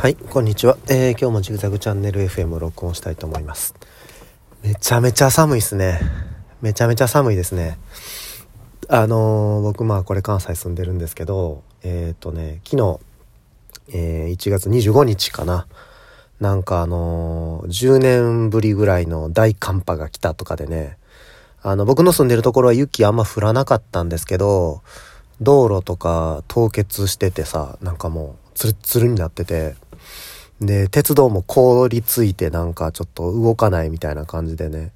はい、こんにちは。えー、今日もジグザグチャンネル FM を録音したいと思います。めちゃめちゃ寒いっすね。めちゃめちゃ寒いですね。あのー僕まあこれ関西住んでるんですけど、えっ、とね、昨日、えー1月25日かな。なんかあの10年ぶりぐらいの大寒波が来たとかでね、あの、僕の住んでるところは雪あんま降らなかったんですけど、道路とか凍結しててさ、なんかもうツルッツルになってて、で、鉄道も凍りついてなんかちょっと動かないみたいな感じでね、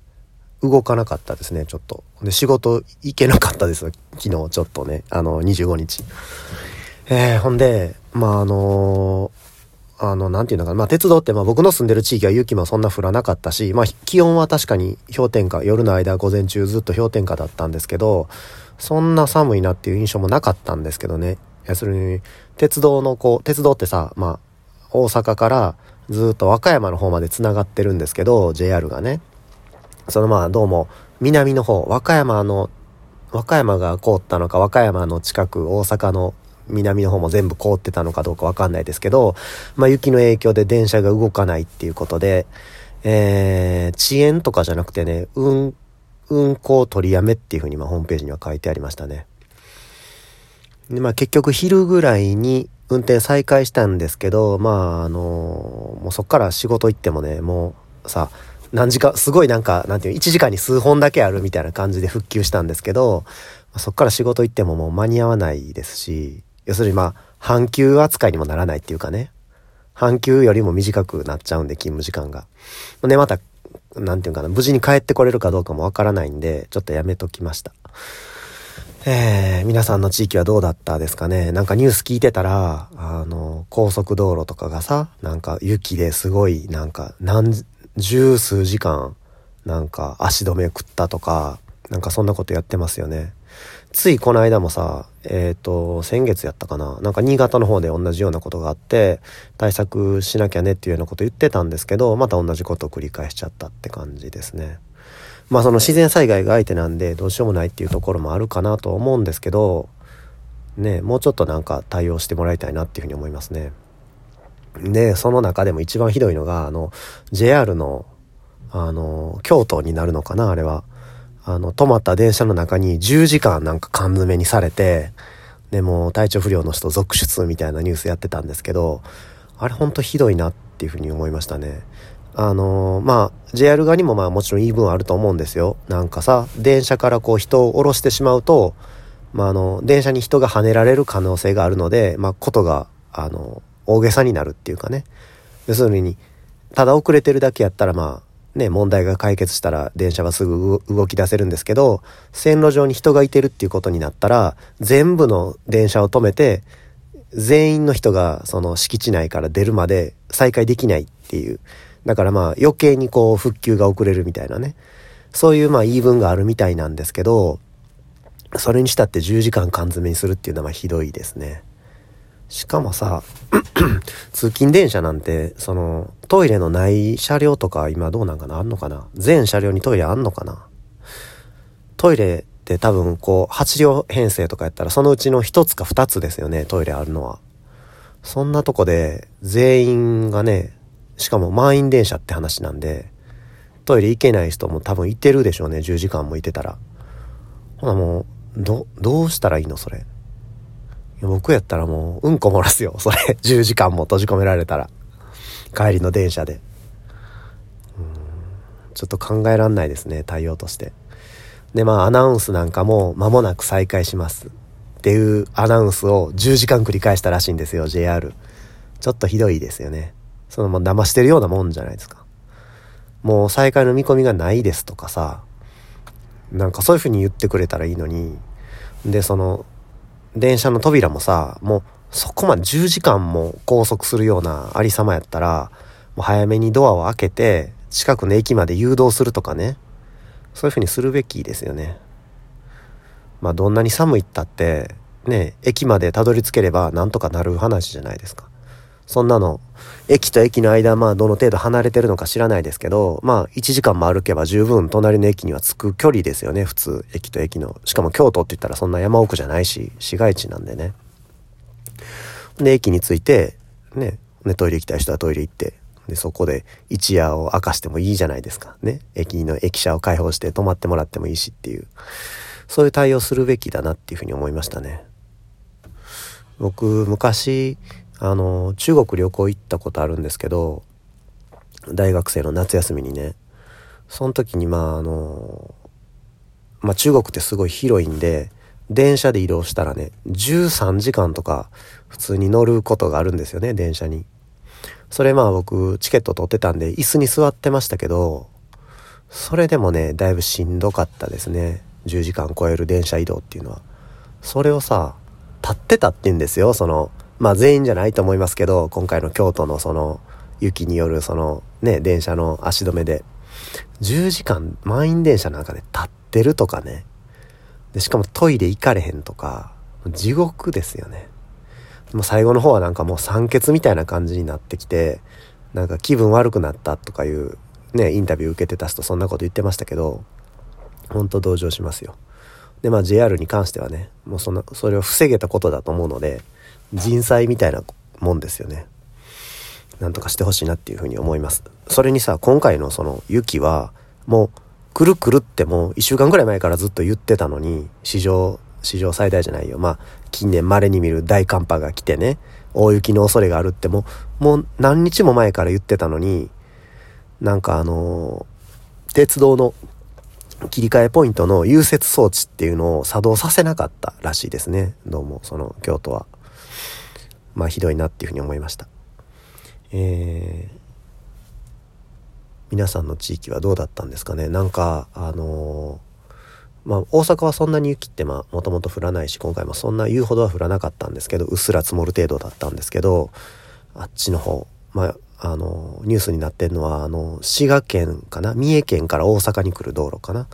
動かなかったですね、ちょっと。で、仕事行けなかったです 昨日ちょっとね、あの、25日。えー、ほんで、まあ、あのあの、なんていうのかな。まあ、鉄道って、まあ、僕の住んでる地域は雪もそんな降らなかったし、まあ、気温は確かに氷点下、夜の間、午前中ずっと氷点下だったんですけど、そんな寒いなっていう印象もなかったんですけどね。要するに、鉄道のこう、鉄道ってさ、まあ、大阪からずっと和歌山の方まで繋がってるんですけど、JR がね。そのまあ、どうも、南の方、和歌山の、和歌山が凍ったのか、和歌山の近く、大阪の南の方も全部凍ってたのかどうかわかんないですけど、まあ雪の影響で電車が動かないっていうことで、えー、遅延とかじゃなくてね、運、運行取りやめっていうふうにまあホームページには書いてありましたね。で、まあ結局昼ぐらいに運転再開したんですけど、まああのもうそっから仕事行ってもね、もうさ、何時間、すごいなんか、なんていう、1時間に数本だけあるみたいな感じで復旧したんですけど、そっから仕事行ってももう間に合わないですし、要するにまあ、半休扱いにもならないっていうかね、半休よりも短くなっちゃうんで、勤務時間が。で、また、なんていうかな、無事に帰ってこれるかどうかもわからないんで、ちょっとやめときました。えー、皆さんの地域はどうだったですかね？なんかニュース聞いてたら、あの、高速道路とかがさ、なんか雪ですごい、なんか何、十数時間、なんか足止め食ったとか、なんかそんなことやってますよね。ついこの間もさ、えっ、と、先月やったかな？なんか新潟の方で同じようなことがあって、対策しなきゃねっていうようなこと言ってたんですけど、また同じことを繰り返しちゃったって感じですね。まあその自然災害が相手なんでどうしようもないっていうところもあるかなと思うんですけど、ね、もうちょっとなんか対応してもらいたいなっていうふうに思いますね。で、その中でも一番ひどいのが、あの、JR の、あの、京都になるのかな、あれは。あの、止まった電車の中に10時間なんか缶詰にされて、でも体調不良の人続出みたいなニュースやってたんですけど、あれほんとひどいなっていうふうに思いましたね。あのまあ、JR 側にもまあもちろん言い分あると思うんですよ。なんかさ、電車からこう人を降ろしてしまうと、まあ、あの、電車に人が跳ねられる可能性があるので、まあ、ことが、あの、大げさになるっていうかね。要するに、ただ遅れてるだけやったらまあ、ね、問題が解決したら電車はすぐ動き出せるんですけど、線路上に人がいてるっていうことになったら、全部の電車を止めて、全員の人がその敷地内から出るまで再開できないっていう。だからまあ余計にこう復旧が遅れるみたいなね。そういうまあ言い分があるみたいなんですけど、それにしたって10時間缶詰にするっていうのはひどいですね。しかもさ、通勤電車なんて、その、トイレのない車両とか今どうなんかな？あんのかな？全車両にトイレあんのかな？トイレって多分こう、8両編成とかやったらそのうちの1つか2つですよね、トイレあるのは。そんなとこで全員がね、しかも満員電車って話なんで、トイレ行けない人も多分いてるでしょうね、10時間もいてたら。ほなもう、ど、どうしたらいいのそれ？僕やったらもう、うんこ漏らすよ、それ。10時間も閉じ込められたら。帰りの電車で。うん、ちょっと考えらんないですね、対応として。で、まあ、アナウンスなんかも、間もなく再開します。っていうアナウンスを10時間繰り返したらしいんですよ、JR。ちょっとひどいですよね。そのもう騙してるようなもんじゃないですか。もう再開の見込みがないですとかさ、なんかそういう風に言ってくれたらいいのに、で、その、電車の扉もさ、もうそこまで10時間も拘束するようなありさまやったら、もう早めにドアを開けて、近くの駅まで誘導するとかね、そういう風にするべきですよね。まあどんなに寒いったって、ね、駅までたどり着ければなんとかなる話じゃないですか。そんなの、駅と駅の間、まあどの程度離れてるのか知らないですけど、まあ1時間も歩けば十分隣の駅には着く距離ですよね、普通。駅と駅の。しかも京都って言ったらそんな山奥じゃないし、市街地なんでね。で、駅に着いて、ね、ね、トイレ行きたい人はトイレ行って、で、そこで一夜を明かしてもいいじゃないですか。ね。駅の駅舎を開放して泊まってもらってもいいしっていう。そういう対応するべきだなっていうふうに思いましたね。僕、昔、あの、中国旅行行ったことあるんですけど、大学生の夏休みにね、その時にまああの、まあ中国ってすごい広いんで、電車で移動したらね、13時間とか普通に乗ることがあるんですよね、電車に。それまあ僕チケット取ってたんで椅子に座ってましたけど、それでもね、だいぶしんどかったですね。10時間超える電車移動っていうのは。それをさ、立ってたって言うんですよ、その、まあ全員じゃないと思いますけど、今回の京都のその、雪によるその、ね、電車の足止めで。10時間満員電車なんかで立ってるとかね。で、しかもトイレ行かれへんとか、地獄ですよね。もう最後の方はなんかもう酸欠みたいな感じになってきて、なんか気分悪くなったとかいうね、インタビュー受けてた人そんなこと言ってましたけど、本当同情しますよ。で、まあ JR に関してはね、もうそんな、それを防げたことだと思うので、人災みたいなもんですよね。なんとかしてほしいなっていうふうに思います。それにさ、今回のその雪は、もう、くるくるってもう1週間ぐらい前からずっと言ってたのに、史上、史上最大じゃないよ。まあ、近年稀に見る大寒波が来てね、大雪の恐れがあるってもう、もう何日も前から言ってたのに、なんかあのー、鉄道の切り替えポイントの融雪装置っていうのを作動させなかったらしいですね。どうも、その京都は。まあひどいなっていうふうに思いました。えー、皆さんの地域はどうだったんですかね？なんか、あのー、まあ大阪はそんなに雪ってまあもともと降らないし、今回もそんな言うほどは降らなかったんですけど、うっすら積もる程度だったんですけど、あっちの方、まああの、ニュースになってんのは、あの、滋賀県かな？三重県から大阪に来る道路かな？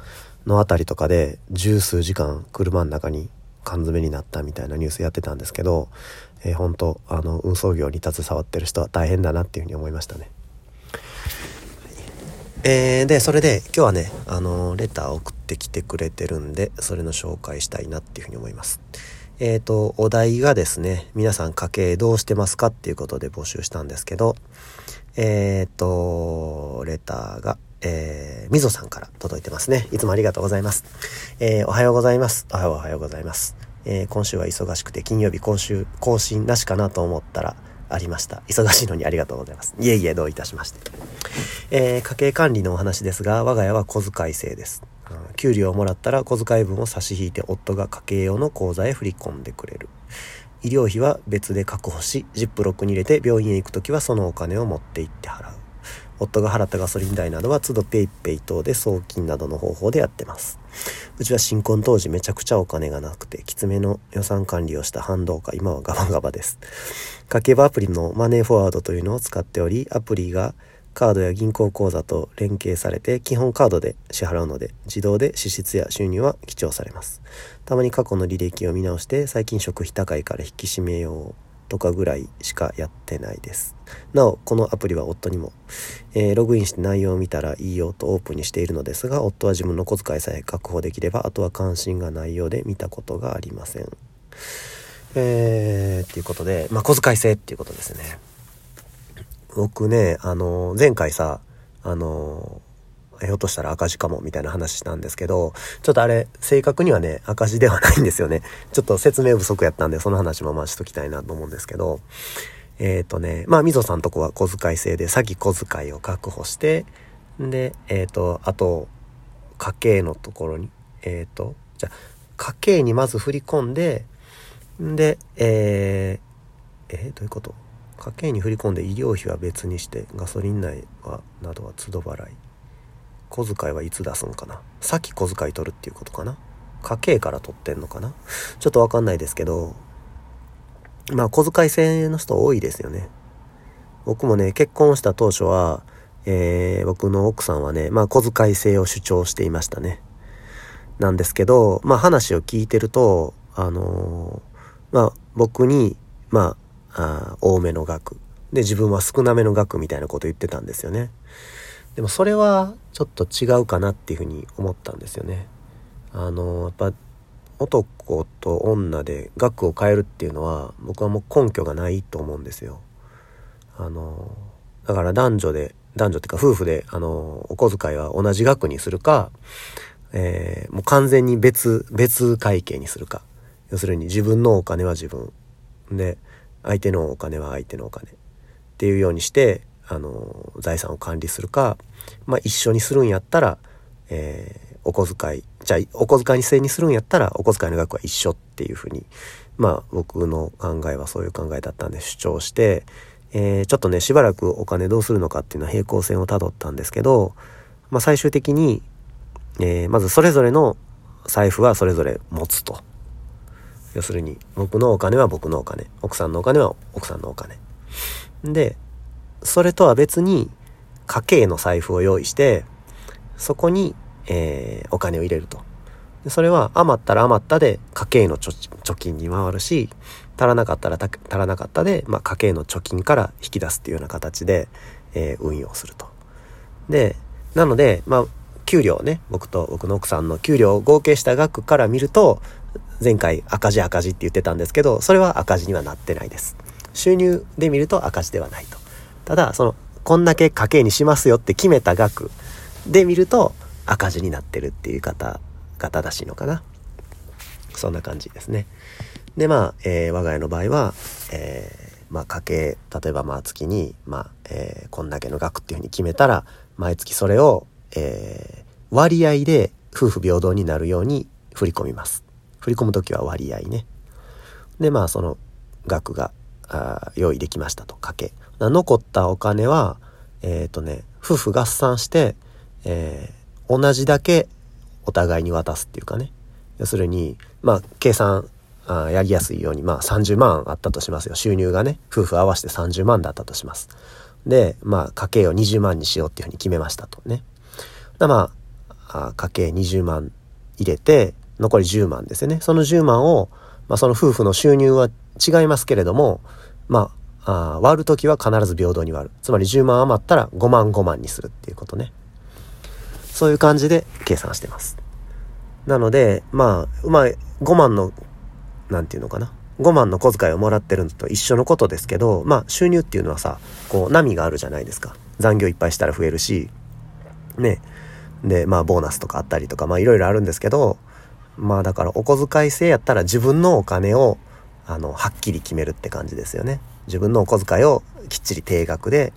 のあたりとかで、十数時間車の中に缶詰になったみたいなニュースやってたんですけど、えー、本当あの、運送業に携わってる人は大変だなっていうふうに思いましたね。えー、で、それで今日はね、あの、レター送ってきてくれてるんで、それの紹介したいなっていうふうに思います。えっ、ー、と、お題がですね、皆さん家計どうしてますかっていうことで募集したんですけど、えっ、ー、と、レターが、えー、みぞさんから届いてますね。いつもありがとうございます。えー、おはようございます。おはようおはようございます。えー、今週は忙しくて金曜日今週更新なしかなと思ったらありました。忙しいのにありがとうございます。いえいえ、どういたしまして。えー、家計管理のお話ですが、我が家は小遣い制です。給料をもらったら小遣い分を差し引いて夫が家計用の口座へ振り込んでくれる。医療費は別で確保し、ジップロックに入れて病院へ行くときはそのお金を持って行って払う。夫が払ったガソリン代などは都度 PayPay 等で送金などの方法でやってます。うちは新婚当時めちゃくちゃお金がなくて、きつめの予算管理をした反動か今はガバガバです。家計簿アプリのマネーフォワードというのを使っており、アプリがカードや銀行口座と連携されて基本カードで支払うので自動で支出や収入は記帳されますたまに過去の履歴を見直して最近食費高いから引き締めようとかぐらいしかやってないです。なおこのアプリは夫にも、えー、ログインして内容を見たらいいよとオープンにしているのですが夫は自分の小遣いさえ確保できればあとは関心がないようで見たことがありません。えー、っていうことで、まあ、小遣い制っていうことですね。僕ね、あの、前回さ、あの、ひょっとしたら赤字かもみたいな話したんですけど、ちょっとあれ、正確にはね、赤字ではないんですよね。ちょっと説明不足やったんで、その話もまあしときたいなと思うんですけど、えっ、ー、とね、まあ、みぞさんとこは小遣い制で、先小遣いを確保して、で、えっ、ー、と、あと、家計のところに、えっ、ー、と、じゃ家計にまず振り込んで、で、えー、えー、どういうこと？家計に振り込んで医療費は別にしてガソリン代はなどは都度払い。小遣いはいつ出すんかな？先小遣い取るっていうことかな？家計から取ってんのかな？ちょっとわかんないですけどまあ小遣い制の人多いですよね。僕もね結婚した当初は、えー、僕の奥さんはねまあ小遣い制を主張していましたね。なんですけどまあ話を聞いてるとあのー、まあ僕にまああ多めの額。で自分は少なめの額みたいなこと言ってたんですよね。でもそれはちょっと違うかなっていうふうに思ったんですよね。あのやっぱ男と女で額を変えるっていうのは僕はもう根拠がないと思うんですよ。あのだから男女で男女っていうか夫婦であのお小遣いは同じ額にするか、えー、もう完全に別別会計にするか。要するに自分のお金は自分で相手のお金は相手のお金っていうようにしてあの財産を管理するか、まあ、一緒にするんやったら、えー、お小遣いじゃあお小遣いに制にするんやったらお小遣いの額は一緒っていうふうにまあ僕の考えはそういう考えだったんで主張して、えー、ちょっとねしばらくお金どうするのかっていうのは平行線をたどったんですけど、まあ、最終的に、えー、まずそれぞれの財布はそれぞれ持つと。要するに僕のお金は僕のお金奥さんのお金は奥さんのお金でそれとは別に家計の財布を用意してそこに、えー、お金を入れるとでそれは余ったら余ったで家計の貯金に回るし足らなかったら足らなかったで、まあ、家計の貯金から引き出すっていうような形で、えー、運用すると。でなので、まあ、給料ね僕と僕の奥さんの給料を合計した額から見ると前回赤字赤字って言ってたんですけどそれは赤字にはなってないです。収入で見ると赤字ではないと。ただそのこんだけ家計にしますよって決めた額で見ると赤字になってるっていう方が正しいのかな。そんな感じですね。で、まあ、えー、我が家の場合は、えー、まあ、家計、例えばまあ月に、まあ、えー、こんだけの額っていうふうに決めたら、毎月それを、えー、割合で夫婦平等になるように振り込みます。振り込む時は割合ね。で、まあ、その額が、用意できましたと、家計。残ったお金は、えっ、ー、とね、夫婦合算して、えー、同じだけお互いに渡すっていうかね。要するに、まあ、計算あやりやすいように、まあ、30万あったとしますよ。収入がね、夫婦合わせて30万だったとします。で、まあ、家計を20万にしようっていうふうに決めましたとね。だまあ、あ家計20万入れて、残り10万ですよね。その10万を、まあ、その夫婦の収入は違いますけれども、まあ、あ割る時は必ず平等に割る。つまり10万余ったら5万5万にするっていうことね。そういう感じで計算してます。なので、まあ、うまあ、5万の、なんていうのかな。5万の小遣いをもらってるのと一緒のことですけど、まあ、収入っていうのはさ、こう、波があるじゃないですか。残業いっぱいしたら増えるし、ね。で、まあ、ボーナスとかあったりとか、まあ、いろいろあるんですけど、まあ、だから、お小遣い制やったら自分のお金を、あの、はっきり決めるって感じですよね。自分のお小遣いをきっちり定額で、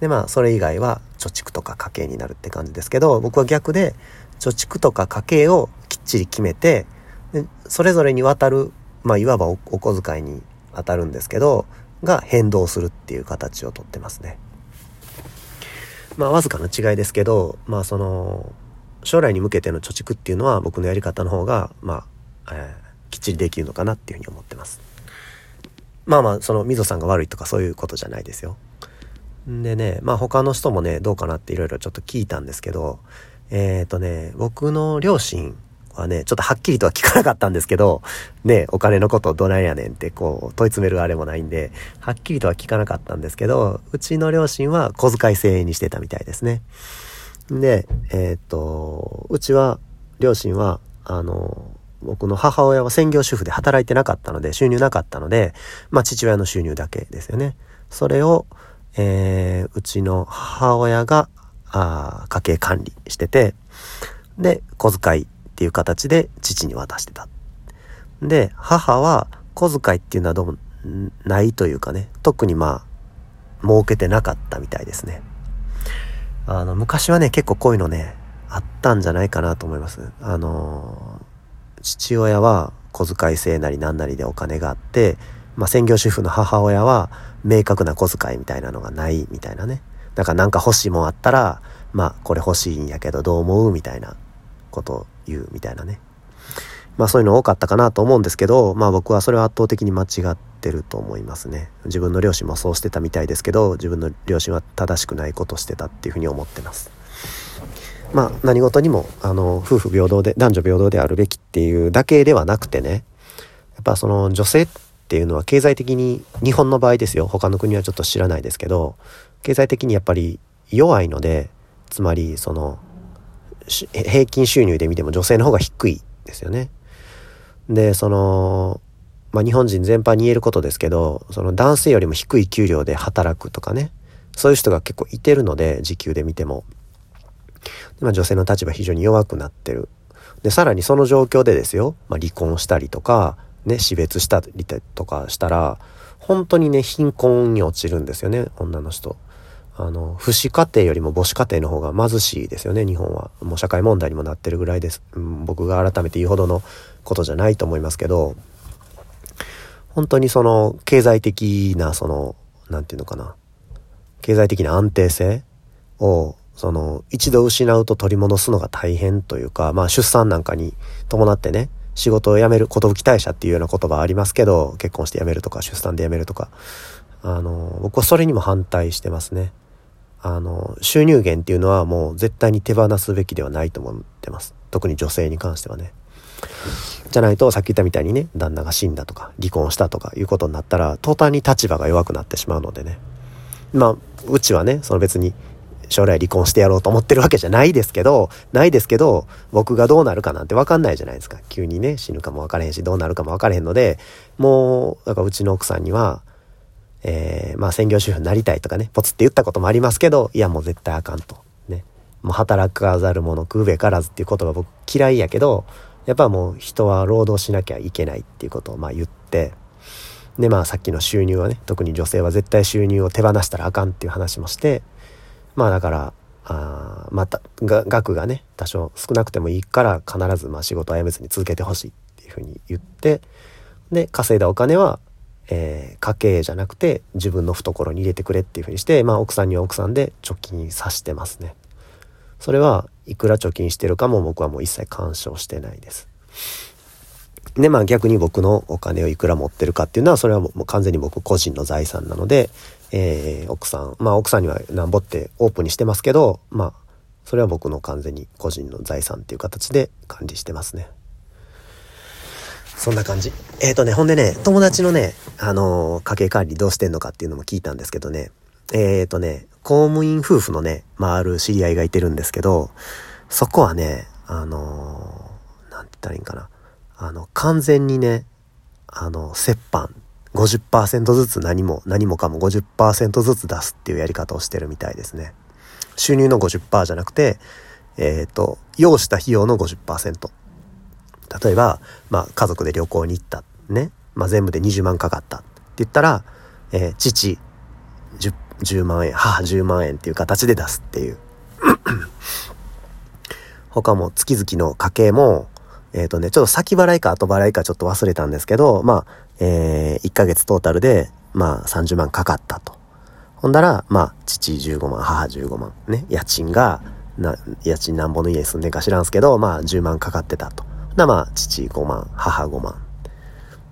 で、まあ、それ以外は貯蓄とか家計になるって感じですけど、僕は逆で、貯蓄とか家計をきっちり決めて、でそれぞれにわたる、まあ、いわばお小遣いに当たるんですけど、が変動するっていう形をとってますね。まあ、わずかな違いですけど、まあ、その、将来に向けての貯蓄っていうのは僕のやり方の方が、まあ、えー、きっちりできるのかなっていうふうに思ってます。まあまあ、その、みぞさんが悪いとかそういうことじゃないですよ。でね、まあ他の人もね、どうかなっていろいろちょっと聞いたんですけど、えっ、ー、とね、僕の両親はね、ちょっとはっきりとは聞かなかったんですけど、ね、お金のことどないやねんってこう問い詰めるあれもないんで、はっきりとは聞かなかったんですけど、うちの両親は小遣い制にしてたみたいですね。で、えっ、ー、と、うちは、両親は、あの、僕の母親は専業主婦で働いてなかったので、収入なかったので、まあ父親の収入だけですよね。それを、えー、うちの母親が、あ家計管理してて、で、小遣いっていう形で父に渡してた。で、母は小遣いっていうのはどうもないというかね、特にまあ、設けてなかったみたいですね。あの、昔はね、結構こういうのね、あったんじゃないかなと思います。あの父親は小遣い制なりなんなりでお金があって、まあ、専業主婦の母親は明確な小遣いみたいなのがないみたいなね。だからなんか欲しいもんあったら、まあこれ欲しいんやけどどう思うみたいなことを言うみたいなね。まあそういうの多かったかなと思うんですけど、まあ僕はそれは圧倒的に間違ってると思いますね。自分の両親もそうしてたみたいですけど、自分の両親は正しくないことしてたっていうふうに思ってます。まあ何事にも、あの、夫婦平等で、男女平等であるべきっていうだけではなくてね、やっぱその女性っていうのは経済的に日本の場合ですよ他の国はちょっと知らないですけど経済的にやっぱり弱いのでつまりその平均収入で見ても女性の方が低いですよね。でそのまあ日本人全般に言えることですけど、その男性よりも低い給料で働くとかね、そういう人が結構いてるので、時給で見ても。まあ女性の立場非常に弱くなってる。で、さらにその状況でですよ、まあ離婚したりとか、ね、死別したりとかしたら、本当にね、貧困に落ちるんですよね、女の人。あの、不死家庭よりも母子家庭の方が貧しいですよね、日本は。もう社会問題にもなってるぐらいです。うん、僕が改めて言うほどのことじゃないと思いますけど、本当にその、経済的な、その、なんていうのかな。経済的な安定性を、その、一度失うと取り戻すのが大変というか、まあ出産なんかに伴ってね、仕事を辞める、寿退社っていうような言葉ありますけど、結婚して辞めるとか、出産で辞めるとか、あの、僕はそれにも反対してますね。あの、収入源っていうのはもう絶対に手放すべきではないと思ってます。特に女性に関してはね。じゃないと、さっき言ったみたいにね、旦那が死んだとか、離婚したとかいうことになったら、途端に立場が弱くなってしまうのでね。まあ、うちはね、その別に、将来離婚してやろうと思ってるわけじゃないですけど、ないですけど、僕がどうなるかなんてわかんないじゃないですか。急にね、死ぬかもわからへんし、どうなるかもわからへんので、もう、だからうちの奥さんには、えー、まあ専業主婦になりたいとかね、ポツって言ったこともありますけど、いやもう絶対あかんと。ね。もう働かざる者食うべからずっていう言葉僕嫌いやけど、やっぱもう人は労働しなきゃいけないっていうことをまあ言って、でまあさっきの収入はね、特に女性は絶対収入を手放したらあかんっていう話もして、まあだから、あまたが額がね多少少なくてもいいから必ずまあ仕事を辞めずに続けてほしいっていうふうに言ってで稼いだお金はえー、家計じゃなくて自分の懐に入れてくれっていうふうにして、まあ奥さんには奥さんで貯金さしてますね。それはいくら貯金してるかも僕はもう一切干渉してないです。で、まあ逆に僕のお金をいくら持ってるかっていうのは、それはもう完全に僕個人の財産なので、えー、奥さん、まあ奥さんにはなんぼってオープンにしてますけど、まあ、それは僕の完全に個人の財産っていう形で管理してますね。そんな感じ。えっ、ー、とね、ほんでね、友達のね、あのー、家計管理どうしてんのかっていうのも聞いたんですけどね、えっ、ー、とね、公務員夫婦のね、まあ、ある知り合いがいてるんですけど、そこはね、あのなんて言ったらいいんかな。あの、完全にね、あの、折半、50%ずつ何も、何もかも50%ずつ出すっていうやり方をしてるみたいですね。収入の50%じゃなくて、えっ、と、要した費用の50%。例えば、まあ、家族で旅行に行った。ね。まあ、全部で20万かかった。って言ったら、えー、父10、10万円、母10万円っていう形で出すっていう。他も月々の家計も、えっ、ー、とね、ちょっと先払いか後払いかちょっと忘れたんですけど、まあ、えー、1ヶ月トータルで、まあ、30万かかったと。ほんだら、まあ、父15万、母15万。ね、家賃が、な、家賃なんぼの家に住んでんか知らんすけど、まあ、10万かかってたと。な、まあ、父5万、母5万。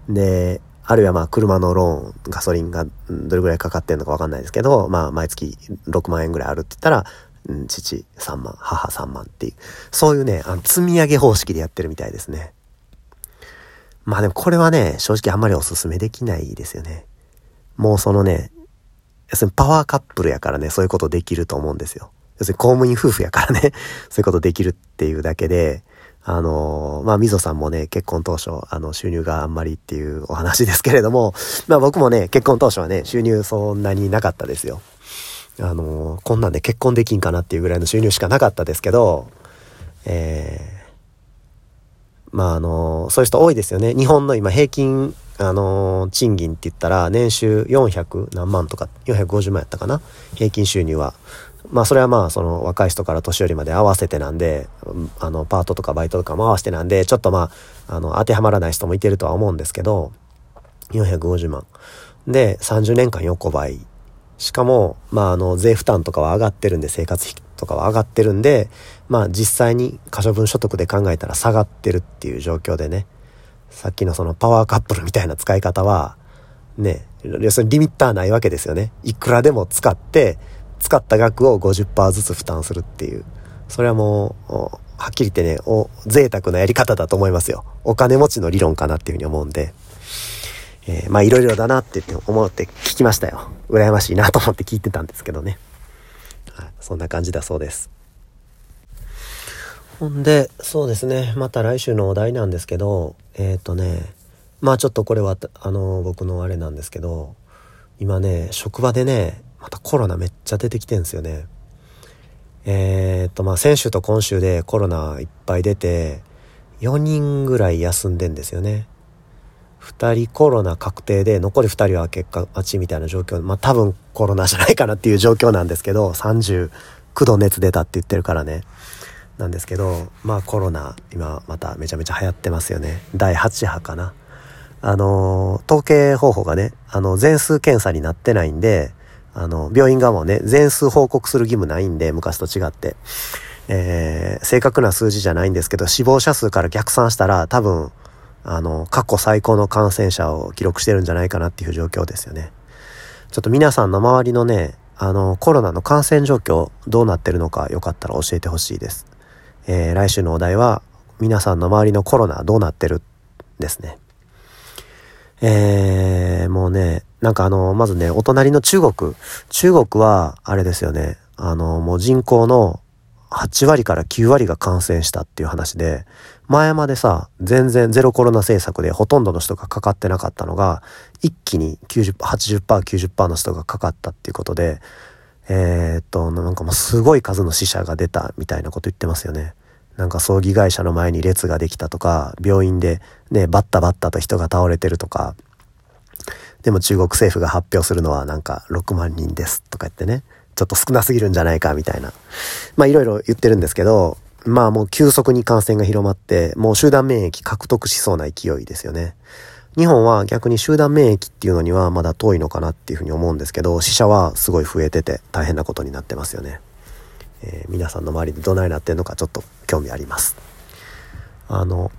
で、あるいはまあ、車のローン、ガソリンがどれぐらいかかってんのかわかんないですけど、まあ、毎月6万円ぐらいあるって言ったら、うん、父3万、母3万っていう、そういうね、あの積み上げ方式でやってるみたいですね。まあでもこれはね、正直あんまりおすすめできないですよね。もうそのね、要するにパワーカップルやからね、そういうことできると思うんですよ。要するに公務員夫婦やからね、そういうことできるっていうだけで、あの、まあ、みぞさんもね、結婚当初、あの、収入があんまりっていうお話ですけれども、まあ、僕もね、結婚当初はね、収入そんなになかったですよ。あの、こんなんで結婚できんかなっていうぐらいの収入しかなかったですけど、えー、まあ、あの、そういう人多いですよね。日本の今平均、あの、賃金って言ったら、年収400何万とか、450万やったかな平均収入は。まあそれはまあその若い人から年寄りまで合わせてなんで、あのパートとかバイトとかも合わせてなんで、ちょっとまあ、あの当てはまらない人もいてるとは思うんですけど、450万。で、30年間横ばい。しかも、まああの税負担とかは上がってるんで、生活費とかは上がってるんで、まあ実際に可処分所得で考えたら下がってるっていう状況でね、さっきのそのパワーカップルみたいな使い方は、ね、要するにリミッターないわけですよね。いくらでも使って、使った額を50%ずつ負担するっていう。それはもう、はっきり言ってね、お、贅沢なやり方だと思いますよ。お金持ちの理論かなっていうふうに思うんで。えー、まあいろいろだなって思って聞きましたよ。羨ましいなと思って聞いてたんですけどね。はい、そんな感じだそうです。ほんで、そうですね。また来週のお題なんですけど、えっ、ー、とね、まあちょっとこれは、あの、僕のあれなんですけど、今ね、職場でね、またコロナめっちゃ出てきてんですよね。えー、っと、まあ先週と今週でコロナいっぱい出て、4人ぐらい休んでんですよね。2人コロナ確定で、残り2人は結果待ちみたいな状況。まあ多分コロナじゃないかなっていう状況なんですけど、39度熱出たって言ってるからね。なんですけど、まあコロナ、今まためちゃめちゃ流行ってますよね。第8波かな。あの、統計方法がね、あの、全数検査になってないんで、あの、病院側もね、全数報告する義務ないんで、昔と違って。えー、正確な数字じゃないんですけど、死亡者数から逆算したら、多分、あの、過去最高の感染者を記録してるんじゃないかなっていう状況ですよね。ちょっと皆さんの周りのね、あの、コロナの感染状況どうなってるのかよかったら教えてほしいです。えー、来週のお題は、皆さんの周りのコロナどうなってるですね。えー、もうね、なんかあの、まずね、お隣の中国。中国は、あれですよね。あの、もう人口の8割から9割が感染したっていう話で、前までさ、全然ゼロコロナ政策でほとんどの人がかかってなかったのが、一気に90、80%、90%の人がかかったっていうことで、えー、っと、なんかもうすごい数の死者が出たみたいなこと言ってますよね。なんか葬儀会社の前に列ができたとか、病院でね、バッタバッタと人が倒れてるとか、でも中国政府が発表するのはなんか6万人ですとか言ってね、ちょっと少なすぎるんじゃないかみたいな。まあいろいろ言ってるんですけど、まあもう急速に感染が広まって、もう集団免疫獲得しそうな勢いですよね。日本は逆に集団免疫っていうのにはまだ遠いのかなっていうふうに思うんですけど、死者はすごい増えてて大変なことになってますよね。えー、皆さんの周りでどないなってんのかちょっと興味あります。あの、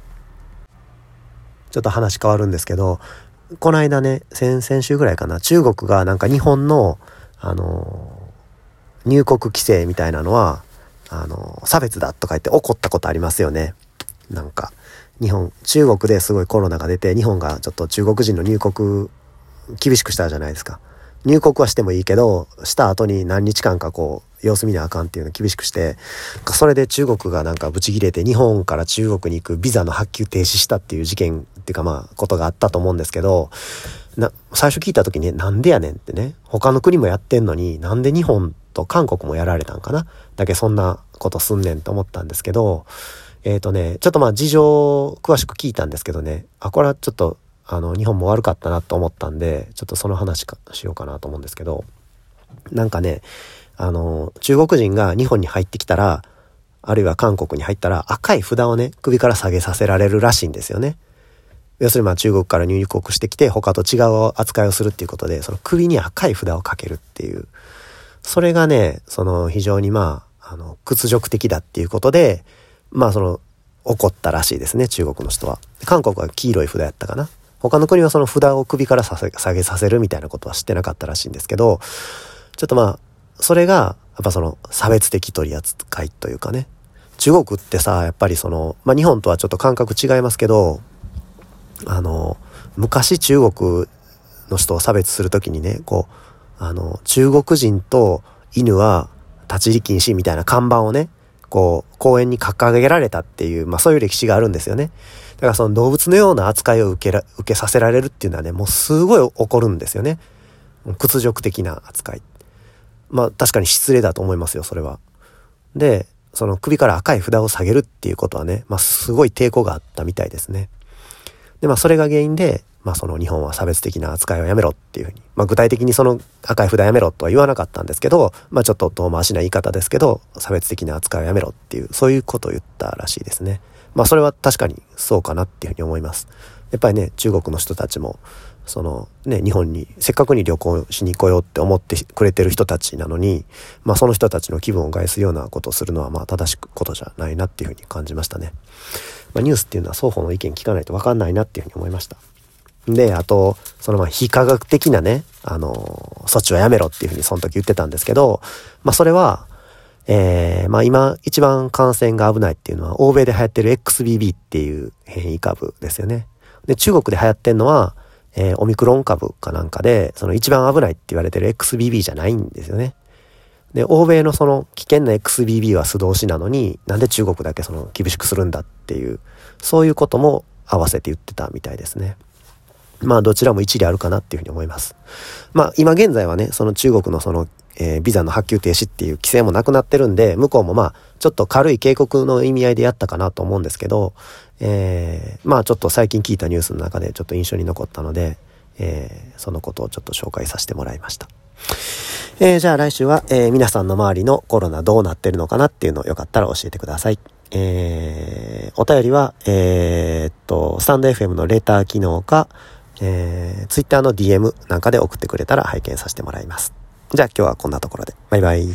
ちょっと話変わるんですけど、この間ね、先々週ぐらいかな、中国がなんか日本の、あの入国規制みたいなのは、あの、差別だとか言って怒ったことありますよね。なんか、日本、中国ですごいコロナが出て、日本がちょっと中国人の入国厳しくしたじゃないですか。入国はしてもいいけど、した後に何日間かこう、様子見なあかんっていうのを厳しくして、それで中国がなんかブチ切れて日本から中国に行くビザの発給停止したっていう事件っていうかまあ、ことがあったと思うんですけど、な、最初聞いた時、ね、なんでやねんってね、他の国もやってんのに、なんで日本と韓国もやられたんかな。だけそんなことすんねんと思ったんですけど、えっ、ー、とね、ちょっとまあ事情詳しく聞いたんですけどね、あ、これはちょっとあの、日本も悪かったなと思ったんで、ちょっとその話かしようかなと思うんですけど、なんかね、あの、中国人が日本に入ってきたら、あるいは韓国に入ったら赤い札をね、首から下げさせられるらしいんですよね。要するにまあ中国から入国してきて他と違う扱いをするっていうことで、その首に赤い札をかけるっていう。それがね、その非常にまあ、あの、屈辱的だっていうことで、まあその、怒ったらしいですね、中国の人は。韓国は黄色い札やったかな。他の国はその札を首から下げさせるみたいなことは知ってなかったらしいんですけど、ちょっとまあ、それが、やっぱその差別的取り扱いというかね。中国ってさ、やっぱりその、まあ日本とはちょっと感覚違いますけど、あの、昔中国の人を差別するときにね、こう、あの、中国人と犬は立ち入り禁止みたいな看板をね、こう、公園に掲げられたっていう、まあそういう歴史があるんですよね。だからその動物のような扱いを受けら、受けさせられるっていうのはね、もうすごい怒るんですよね。屈辱的な扱い。まあ確かに失礼だと思いますよ、それは。で、その首から赤い札を下げるっていうことはね、まあすごい抵抗があったみたいですね。で、まあそれが原因で、まあその日本は差別的な扱いをやめろっていうふうに、まあ具体的にその赤い札やめろとは言わなかったんですけど、まあちょっと遠回しな言い方ですけど、差別的な扱いをやめろっていう、そういうことを言ったらしいですね。まあそれは確かにそうかなっていうふうに思います。やっぱりね、中国の人たちも、そのね、日本にせっかくに旅行しに来ようよって思ってくれてる人たちなのに、まあその人たちの気分を害すようなことをするのはまあ正しくことじゃないなっていうふうに感じましたね。まあニュースっていうのは双方の意見聞かないとわかんないなっていうふうに思いました。で、あと、そのまあ非科学的なね、あの、措置はやめろっていうふうにその時言ってたんですけど、まあそれは、えー、まあ今一番感染が危ないっていうのは欧米で流行ってる XBB っていう変異株ですよね。で、中国で流行ってんのは、えー、オミクロン株かなんかで、その一番危ないって言われてる XBB じゃないんですよね。で、欧米のその危険な XBB は素通しなのに、なんで中国だけその厳しくするんだっていう、そういうことも合わせて言ってたみたいですね。まあどちらも一理あるかなっていうふうに思います。まあ今現在はね、その中国のその、えー、ビザの発給停止っていう規制もなくなってるんで、向こうもまあちょっと軽い警告の意味合いでやったかなと思うんですけど、えー、まあちょっと最近聞いたニュースの中でちょっと印象に残ったので、えー、そのことをちょっと紹介させてもらいました。えー、じゃあ来週は、えー、皆さんの周りのコロナどうなってるのかなっていうのをよかったら教えてください。えー、お便りは、えー、っと、スタンド FM のレター機能か、えー、Twitter の DM なんかで送ってくれたら拝見させてもらいます。じゃあ今日はこんなところで。バイバイ。